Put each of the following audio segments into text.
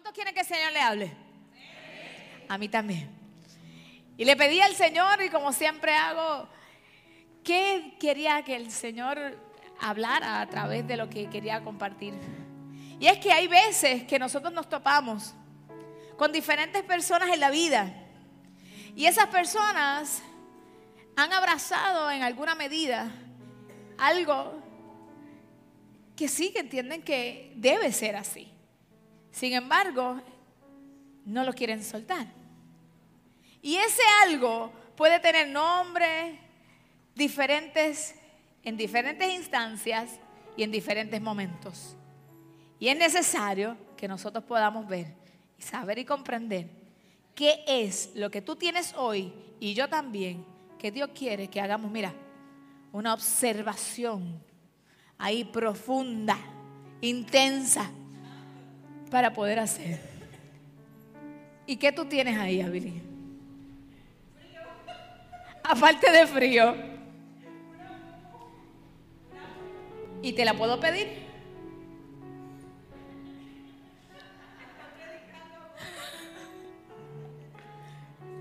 ¿Cuántos quieren que el Señor le hable? A mí también. Y le pedí al Señor, y como siempre hago, ¿qué quería que el Señor hablara a través de lo que quería compartir? Y es que hay veces que nosotros nos topamos con diferentes personas en la vida. Y esas personas han abrazado en alguna medida algo que sí que entienden que debe ser así. Sin embargo, no lo quieren soltar. Y ese algo puede tener nombres diferentes en diferentes instancias y en diferentes momentos. Y es necesario que nosotros podamos ver y saber y comprender qué es lo que tú tienes hoy y yo también, que Dios quiere que hagamos, mira, una observación ahí profunda, intensa, para poder hacer. ¿Y qué tú tienes ahí, Abili? Aparte de frío. ¿Y te la puedo pedir?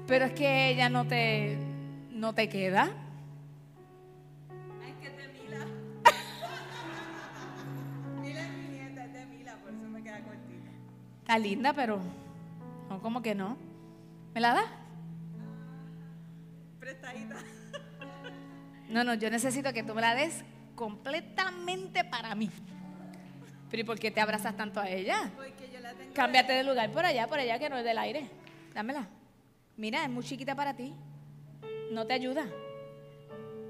Pero es que ella no te, no te queda. Está linda, pero no, como que no. ¿Me la das? Prestadita. No, no, yo necesito que tú me la des completamente para mí. Pero ¿y por qué te abrazas tanto a ella? Porque yo la tengo. Cámbiate de lugar por allá, por allá, que no es del aire. Dámela. Mira, es muy chiquita para ti. No te ayuda.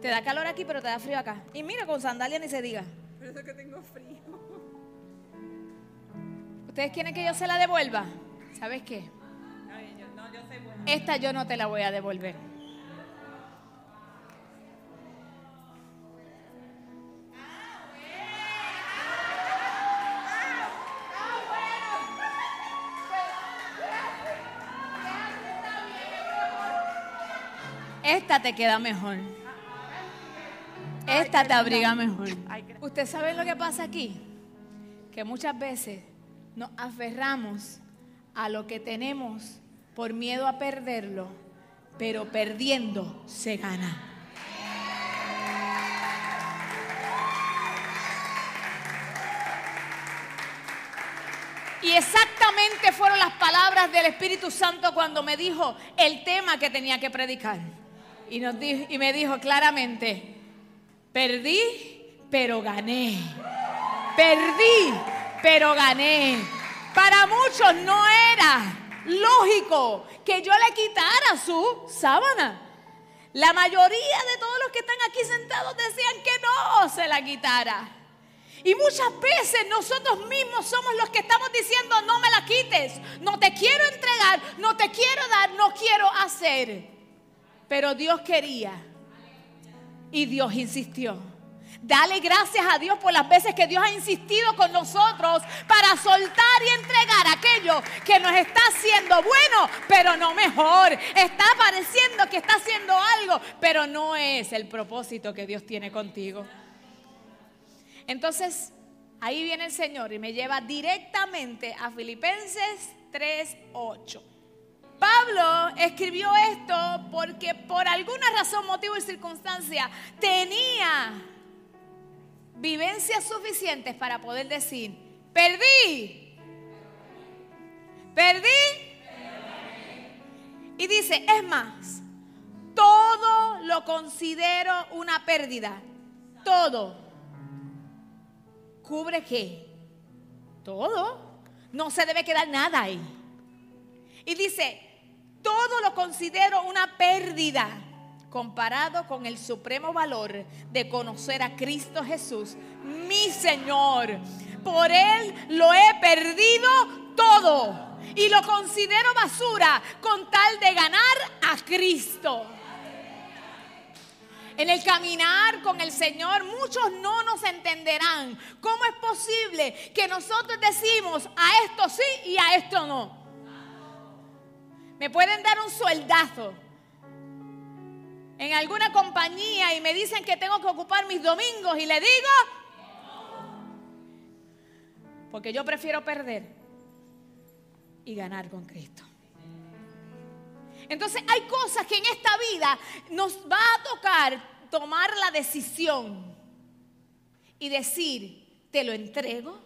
Te da calor aquí, pero te da frío acá. Y mira, con sandalia ni se diga. Por eso que tengo frío. ¿Ustedes quieren que yo se la devuelva? ¿Sabes qué? Esta yo no te la voy a devolver. Esta te queda mejor. Esta te abriga mejor. ¿Usted sabe lo que pasa aquí? Que muchas veces nos aferramos a lo que tenemos por miedo a perderlo, pero perdiendo se gana. Y exactamente fueron las palabras del Espíritu Santo cuando me dijo el tema que tenía que predicar. Y, y me dijo claramente, perdí, pero gané. Perdí, pero gané. Para muchos no era lógico que yo le quitara su sábana. La mayoría de todos los que están aquí sentados decían que no se la quitara. Y muchas veces nosotros mismos somos los que estamos diciendo, no me la quites, no te quiero entregar, no te quiero dar, no quiero hacer. Pero Dios quería y Dios insistió. Dale gracias a Dios por las veces que Dios ha insistido con nosotros para soltar y entregar aquello que nos está haciendo bueno, pero no mejor. Está pareciendo que está haciendo algo, pero no es el propósito que Dios tiene contigo. Entonces, ahí viene el Señor y me lleva directamente a Filipenses 3:8. Pablo escribió esto porque por alguna razón, motivo y circunstancia tenía vivencias suficientes para poder decir, perdí, perdí. Y dice, es más, todo lo considero una pérdida, todo. ¿Cubre qué? Todo. No se debe quedar nada ahí. Y dice, todo lo considero una pérdida comparado con el supremo valor de conocer a Cristo Jesús, mi Señor. Por Él lo he perdido todo y lo considero basura con tal de ganar a Cristo. En el caminar con el Señor, muchos no nos entenderán. ¿Cómo es posible que nosotros decimos a esto sí y a esto no? Me pueden dar un sueldazo en alguna compañía y me dicen que tengo que ocupar mis domingos y le digo, porque yo prefiero perder. y ganar con Cristo. Entonces hay cosas que en esta vida nos va a tocar tomar la decisión y decir, te lo entrego,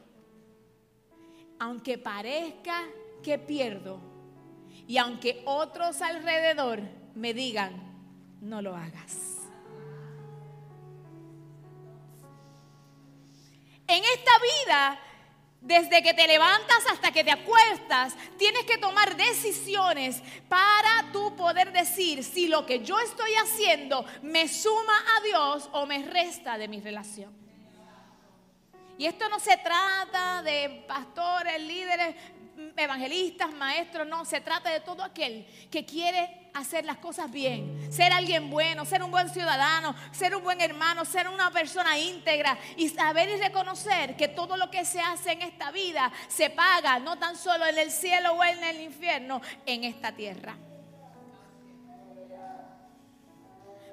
aunque parezca que pierdo y aunque otros alrededor me digan, no lo hagas. En esta vida desde que te levantas hasta que te acuestas, tienes que tomar decisiones para tú poder decir si lo que yo estoy haciendo me suma a Dios o me resta de mi relación. Y esto no se trata de pastores, líderes, evangelistas, maestros, no, se trata de todo aquel que quiere hacer las cosas bien, ser alguien bueno, ser un buen ciudadano, ser un buen hermano, ser una persona íntegra y saber y reconocer que todo lo que se hace en esta vida se paga, no tan solo en el cielo o en el infierno, en esta tierra.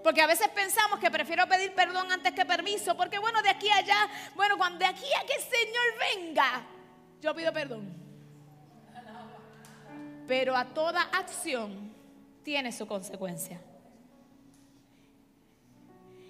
Porque a veces pensamos que prefiero pedir perdón antes que permiso, porque bueno, de aquí a allá, bueno, cuando de aquí a que el Señor venga, yo pido perdón. Pero a toda acción tiene su consecuencia.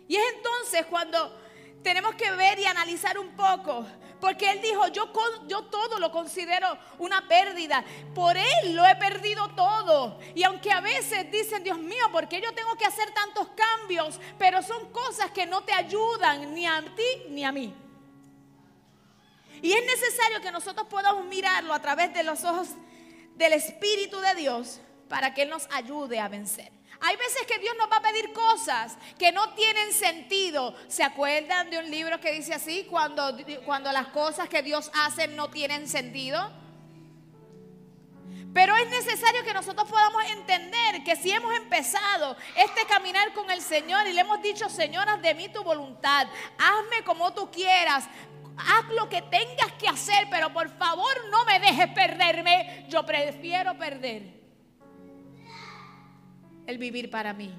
Y es entonces cuando tenemos que ver y analizar un poco, porque Él dijo, yo, yo todo lo considero una pérdida, por Él lo he perdido todo. Y aunque a veces dicen, Dios mío, ¿por qué yo tengo que hacer tantos cambios? Pero son cosas que no te ayudan ni a ti ni a mí. Y es necesario que nosotros podamos mirarlo a través de los ojos del Espíritu de Dios para que Él nos ayude a vencer. Hay veces que Dios nos va a pedir cosas que no tienen sentido. ¿Se acuerdan de un libro que dice así? Cuando, cuando las cosas que Dios hace no tienen sentido. Pero es necesario que nosotros podamos entender que si hemos empezado este caminar con el Señor y le hemos dicho, Señor, haz de mí tu voluntad, hazme como tú quieras, haz lo que tengas que hacer, pero por favor no me dejes perderme, yo prefiero perder el vivir para mí,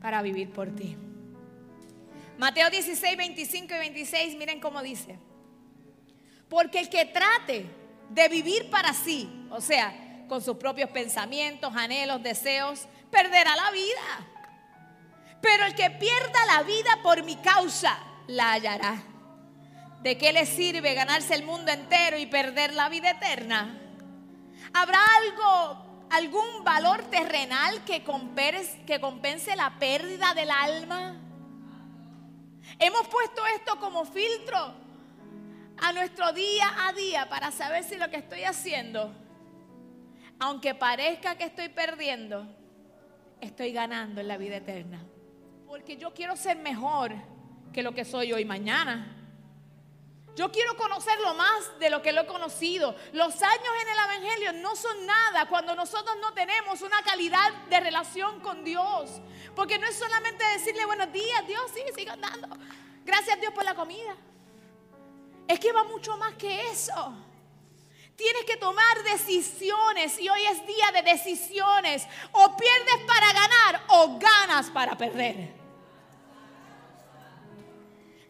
para vivir por ti. Mateo 16, 25 y 26, miren cómo dice. Porque el que trate de vivir para sí, o sea, con sus propios pensamientos, anhelos, deseos, perderá la vida. Pero el que pierda la vida por mi causa, la hallará. ¿De qué le sirve ganarse el mundo entero y perder la vida eterna? ¿Habrá algo algún valor terrenal que compense, que compense la pérdida del alma? Hemos puesto esto como filtro a nuestro día a día para saber si lo que estoy haciendo, aunque parezca que estoy perdiendo, estoy ganando en la vida eterna. Porque yo quiero ser mejor que lo que soy hoy mañana. Yo quiero conocerlo más de lo que lo he conocido. Los años en el Evangelio no son nada cuando nosotros no tenemos una calidad de relación con Dios. Porque no es solamente decirle buenos días, Dios, sí, sigue andando. Gracias Dios por la comida. Es que va mucho más que eso. Tienes que tomar decisiones y hoy es día de decisiones. O pierdes para ganar o ganas para perder.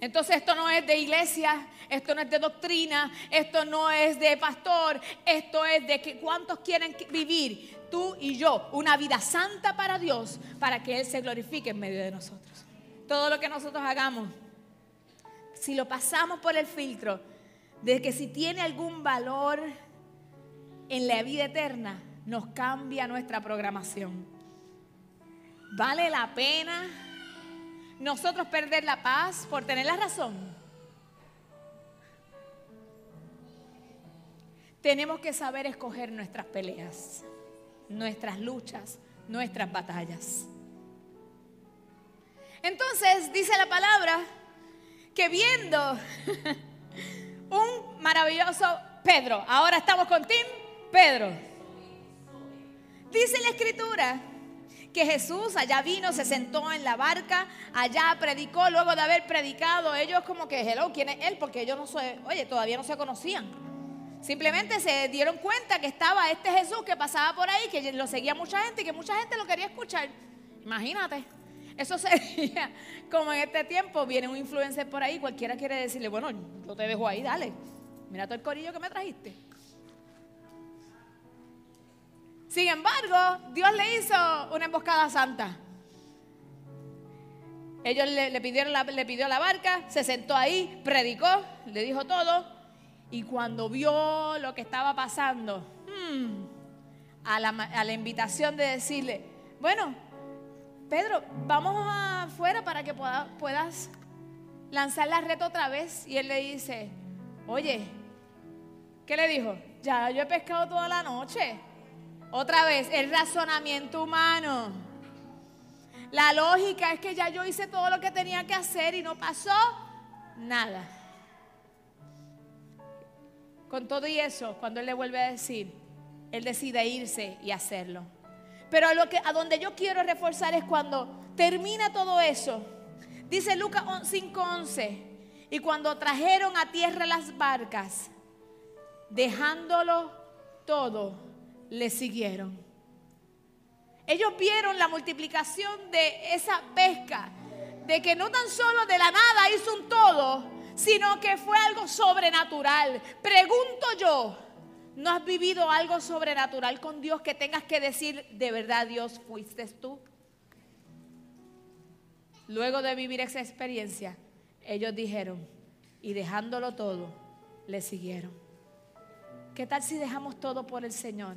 Entonces esto no es de iglesia, esto no es de doctrina, esto no es de pastor, esto es de que cuántos quieren vivir, tú y yo, una vida santa para Dios, para que Él se glorifique en medio de nosotros. Todo lo que nosotros hagamos, si lo pasamos por el filtro de que si tiene algún valor en la vida eterna, nos cambia nuestra programación. ¿Vale la pena? Nosotros perder la paz por tener la razón. Tenemos que saber escoger nuestras peleas, nuestras luchas, nuestras batallas. Entonces dice la palabra que viendo un maravilloso Pedro, ahora estamos con Tim Pedro, dice la escritura que Jesús allá vino, se sentó en la barca, allá predicó, luego de haber predicado, ellos como que, hello, ¿quién es él? Porque ellos no se, oye, todavía no se conocían. Simplemente se dieron cuenta que estaba este Jesús que pasaba por ahí, que lo seguía mucha gente y que mucha gente lo quería escuchar. Imagínate. Eso sería como en este tiempo viene un influencer por ahí, cualquiera quiere decirle, bueno, yo te dejo ahí, dale. Mira todo el corillo que me trajiste. Sin embargo, Dios le hizo una emboscada santa. Ellos le, pidieron la, le pidió la barca, se sentó ahí, predicó, le dijo todo. Y cuando vio lo que estaba pasando, hmm, a, la, invitación de decirle, bueno, Pedro, vamos afuera para que puedas lanzar la red otra vez. Y él le dice, oye, ¿qué le dijo? Ya yo he pescado toda la noche. Otra vez, el razonamiento humano. La lógica es que ya yo hice todo lo que tenía que hacer y no pasó nada. Con todo y eso, cuando él le vuelve a decir, él decide irse y hacerlo. Pero a, lo que, a donde yo quiero reforzar es cuando termina todo eso. Dice Lucas 5:11, y cuando trajeron a tierra las barcas, dejándolo todo, le siguieron. Ellos vieron la multiplicación de esa pesca, de que no tan solo de la nada hizo un todo, sino que fue algo sobrenatural. Pregunto yo, ¿No has vivido algo sobrenatural con Dios que tengas que decir, de verdad Dios fuiste tú? Luego de vivir esa experiencia, ellos dijeron, y dejándolo todo, le siguieron. ¿Qué tal si dejamos todo por el Señor?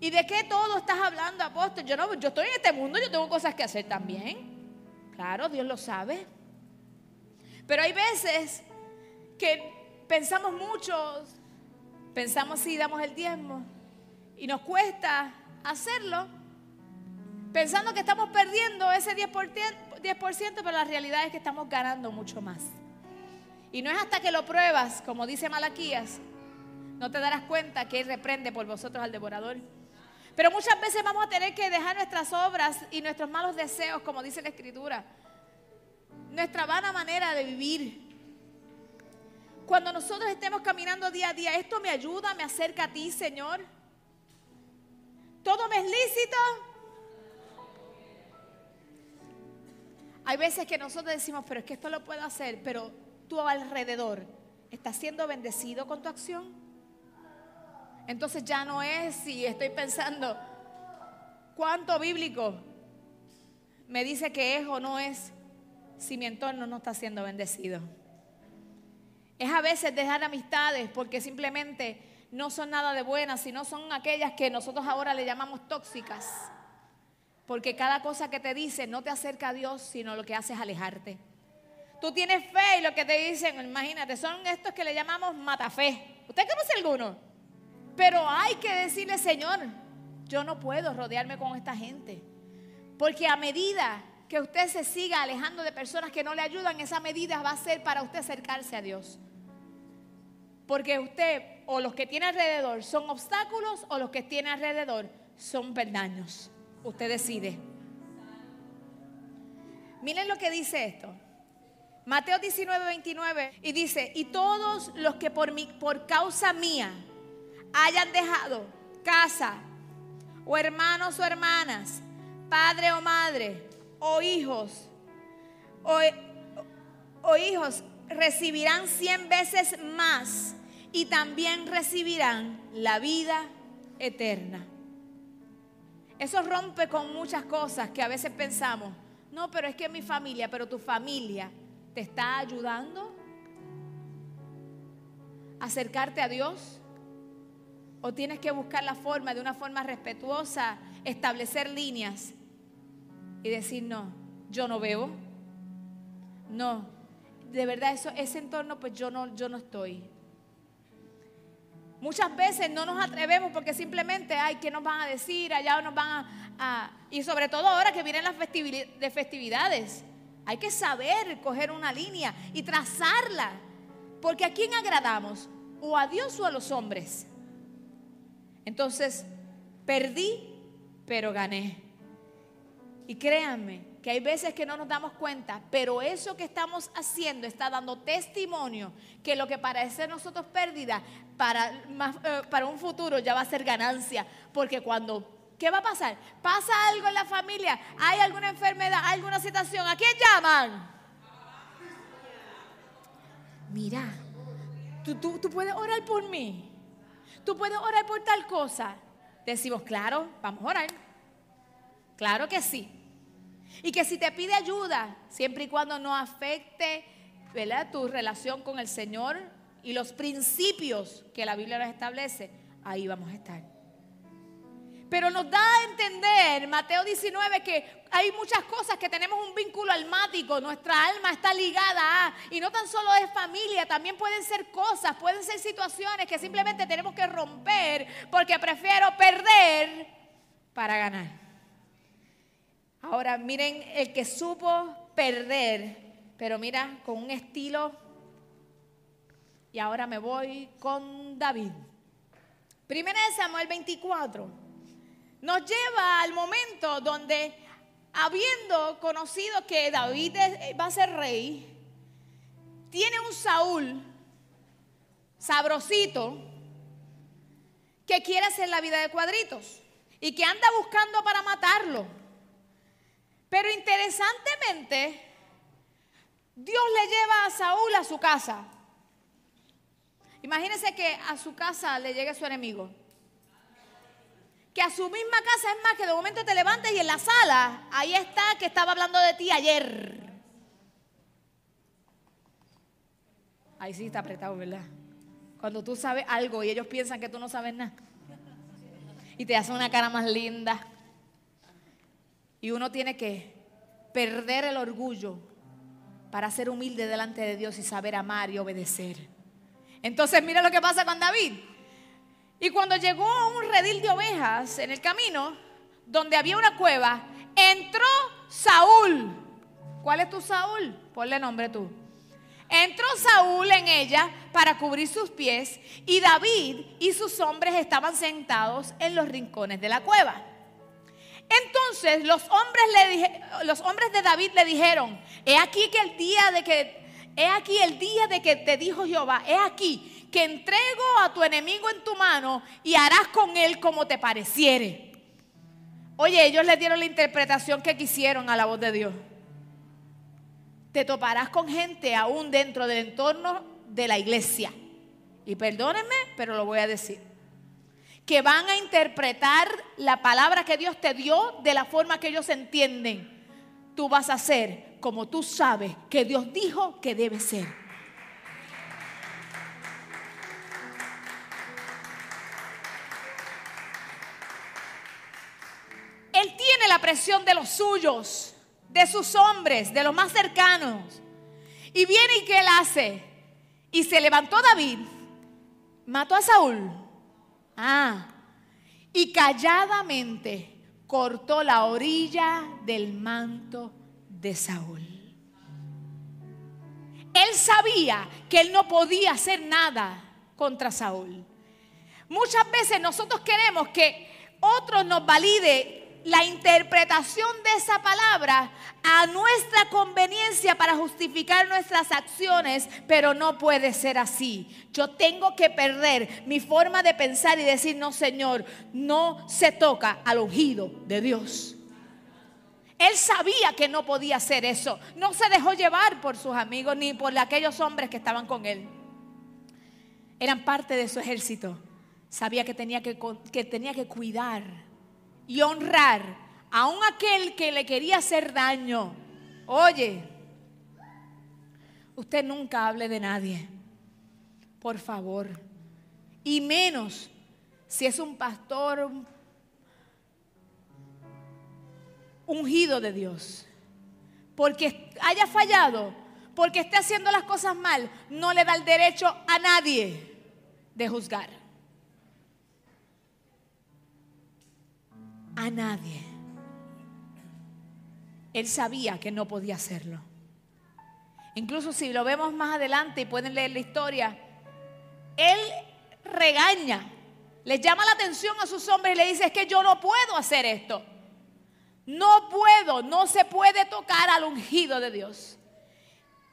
¿Y de qué todo estás hablando, apóstol? Yo no, yo estoy en este mundo, yo tengo cosas que hacer también. Claro, Dios lo sabe. Pero hay veces que pensamos mucho, pensamos si damos el diezmo y nos cuesta hacerlo, pensando que estamos perdiendo ese 10%, 10%, pero la realidad es que estamos ganando mucho más. Y no es hasta que lo pruebas, como dice Malaquías, no te darás cuenta que Él reprende por vosotros al devorador. Pero muchas veces vamos a tener que dejar nuestras obras y nuestros malos deseos, como dice la Escritura. Nuestra vana manera de vivir cuando nosotros estemos caminando día a día, esto me ayuda, me acerca a ti, Señor. Todo me es lícito. Hay veces que nosotros decimos, pero es que esto lo puedo hacer, pero tú alrededor estás siendo bendecido con tu acción. Entonces ya no es si estoy pensando cuánto bíblico me dice que es o no es si mi entorno no está siendo bendecido. Es a veces dejar amistades porque simplemente no son nada de buenas, sino son aquellas que nosotros ahora le llamamos tóxicas. Porque cada cosa que te dicen no te acerca a Dios, sino lo que hace es alejarte. Tú tienes fe y lo que te dicen, imagínate, son estos que le llamamos matafe. ¿Usted conoce alguno? Pero hay que decirle, Señor, yo no puedo rodearme con esta gente. Porque a medida que usted se siga alejando de personas que no le ayudan, esa medida va a ser para usted acercarse a Dios. Porque usted o los que tiene alrededor son obstáculos o los que tiene alrededor son perdaños. Usted decide. Miren lo que dice esto. Mateo 19, 29 y dice, y todos los que por, mi, por causa mía hayan dejado casa o hermanos o hermanas, padre o madre, o hijos, o, hijos, recibirán cien veces más y también recibirán la vida eterna. Eso rompe con muchas cosas que a veces pensamos, no, pero es que mi familia, pero tu familia te está ayudando a acercarte a Dios. O tienes que buscar la forma, de una forma respetuosa, establecer líneas y decir, no, yo no bebo. No, de verdad eso, ese entorno pues yo no, yo no estoy. Muchas veces no nos atrevemos porque simplemente, ay, ¿qué nos van a decir? Allá nos van a... y sobre todo ahora que vienen las de festividades. Hay que saber coger una línea y trazarla. Porque a quién agradamos? O a Dios o a los hombres. Entonces, perdí, pero gané. Y créanme que hay veces que no nos damos cuenta, pero eso que estamos haciendo está dando testimonio que lo que parece nosotros pérdida, para, eh, para un futuro ya va a ser ganancia. Porque cuando ¿Qué va a pasar? ¿Pasa algo en la familia? ¿Hay alguna enfermedad? ¿Alguna situación? ¿A quién llaman? Mira, tú, tú, tú puedes orar por mí. Tú puedes orar por tal cosa. Decimos, claro, vamos a orar. Claro que sí. Y que si te pide ayuda, siempre y cuando no afecte ¿verdad? tu relación con el Señor y los principios que la Biblia nos establece, ahí vamos a estar. Pero nos da a entender, Mateo 19, que hay muchas cosas que tenemos un vínculo almático, nuestra alma está ligada a, y no tan solo es familia, también pueden ser cosas, pueden ser situaciones que simplemente tenemos que romper porque prefiero perder para ganar. Ahora miren el que supo perder, pero mira, con un estilo, y ahora me voy con David. Primera de Samuel 24 nos lleva al momento donde, habiendo conocido que David va a ser rey, tiene un Saúl sabrosito que quiere hacer la vida de cuadritos y que anda buscando para matarlo. Pero interesantemente, Dios le lleva a Saúl a su casa. Imagínense que a su casa le llegue su enemigo que a su misma casa es más que de momento te levantes y en la sala, ahí está que estaba hablando de ti ayer. Ahí sí está apretado, ¿verdad? Cuando tú sabes algo y ellos piensan que tú no sabes nada. Y te hacen una cara más linda. Y uno tiene que perder el orgullo para ser humilde delante de Dios y saber amar y obedecer. Entonces mira lo que pasa con David. Y cuando llegó a un redil de ovejas en el camino, donde había una cueva, entró Saúl. ¿Cuál es tu Saúl? Ponle nombre tú. Entró Saúl en ella para cubrir sus pies y David y sus hombres estaban sentados en los rincones de la cueva. Entonces los hombres, los hombres de David le dijeron, he aquí que el día de que, he aquí el día de que te dijo Jehová, he aquí que entrego a tu enemigo en tu mano y harás con él como te pareciere. Oye, ellos le dieron la interpretación que quisieron a la voz de Dios. Te toparás con gente aún dentro del entorno de la iglesia. Y perdónenme, pero lo voy a decir. Que van a interpretar la palabra que Dios te dio de la forma que ellos entienden. Tú vas a ser como tú sabes que Dios dijo que debe ser. Él tiene la presión de los suyos, de sus hombres, de los más cercanos. Y viene y ¿qué él hace? Y se levantó David, mató a Saúl. Ah, y calladamente cortó la orilla del manto de Saúl. Él sabía que él no podía hacer nada contra Saúl. Muchas veces nosotros queremos que otros nos valide la interpretación de esa palabra a nuestra conveniencia para justificar nuestras acciones, pero no puede ser así. Yo tengo que perder mi forma de pensar y decir, no, Señor, no se toca al ungido de Dios. Él sabía que no podía hacer eso. No se dejó llevar por sus amigos ni por aquellos hombres que estaban con él. Eran parte de su ejército. Sabía que tenía que, que, tenía que cuidar y honrar a un aquel que le quería hacer daño. Oye, usted nunca hable de nadie, por favor. Y menos si es un pastor ungido de Dios. Porque haya fallado, porque esté haciendo las cosas mal, no le da el derecho a nadie de juzgar. A nadie. Él sabía que no podía hacerlo. Incluso si lo vemos más adelante y pueden leer la historia, él regaña, le llama la atención a sus hombres y le dice, es que yo no puedo hacer esto. No puedo, no se puede tocar al ungido de Dios.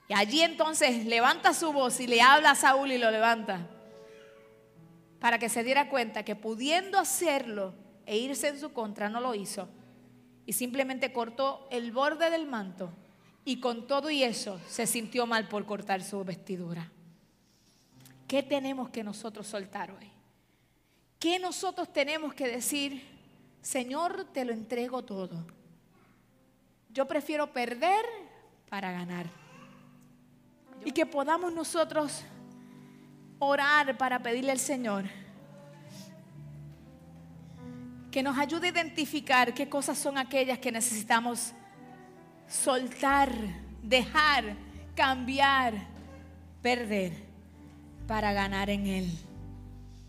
Y allí entonces levanta su voz y le habla a Saúl y lo levanta. Para que se diera cuenta que pudiendo hacerlo, e irse en su contra, no lo hizo. Y simplemente cortó el borde del manto. Y con todo y eso se sintió mal por cortar su vestidura. ¿Qué tenemos que nosotros soltar hoy? ¿qué nosotros tenemos que decir? Señor, te lo entrego todo. Yo prefiero perder para ganar. Y que podamos nosotros orar para pedirle al Señor que nos ayude a identificar qué cosas son aquellas que necesitamos soltar, dejar, cambiar, perder para ganar en Él.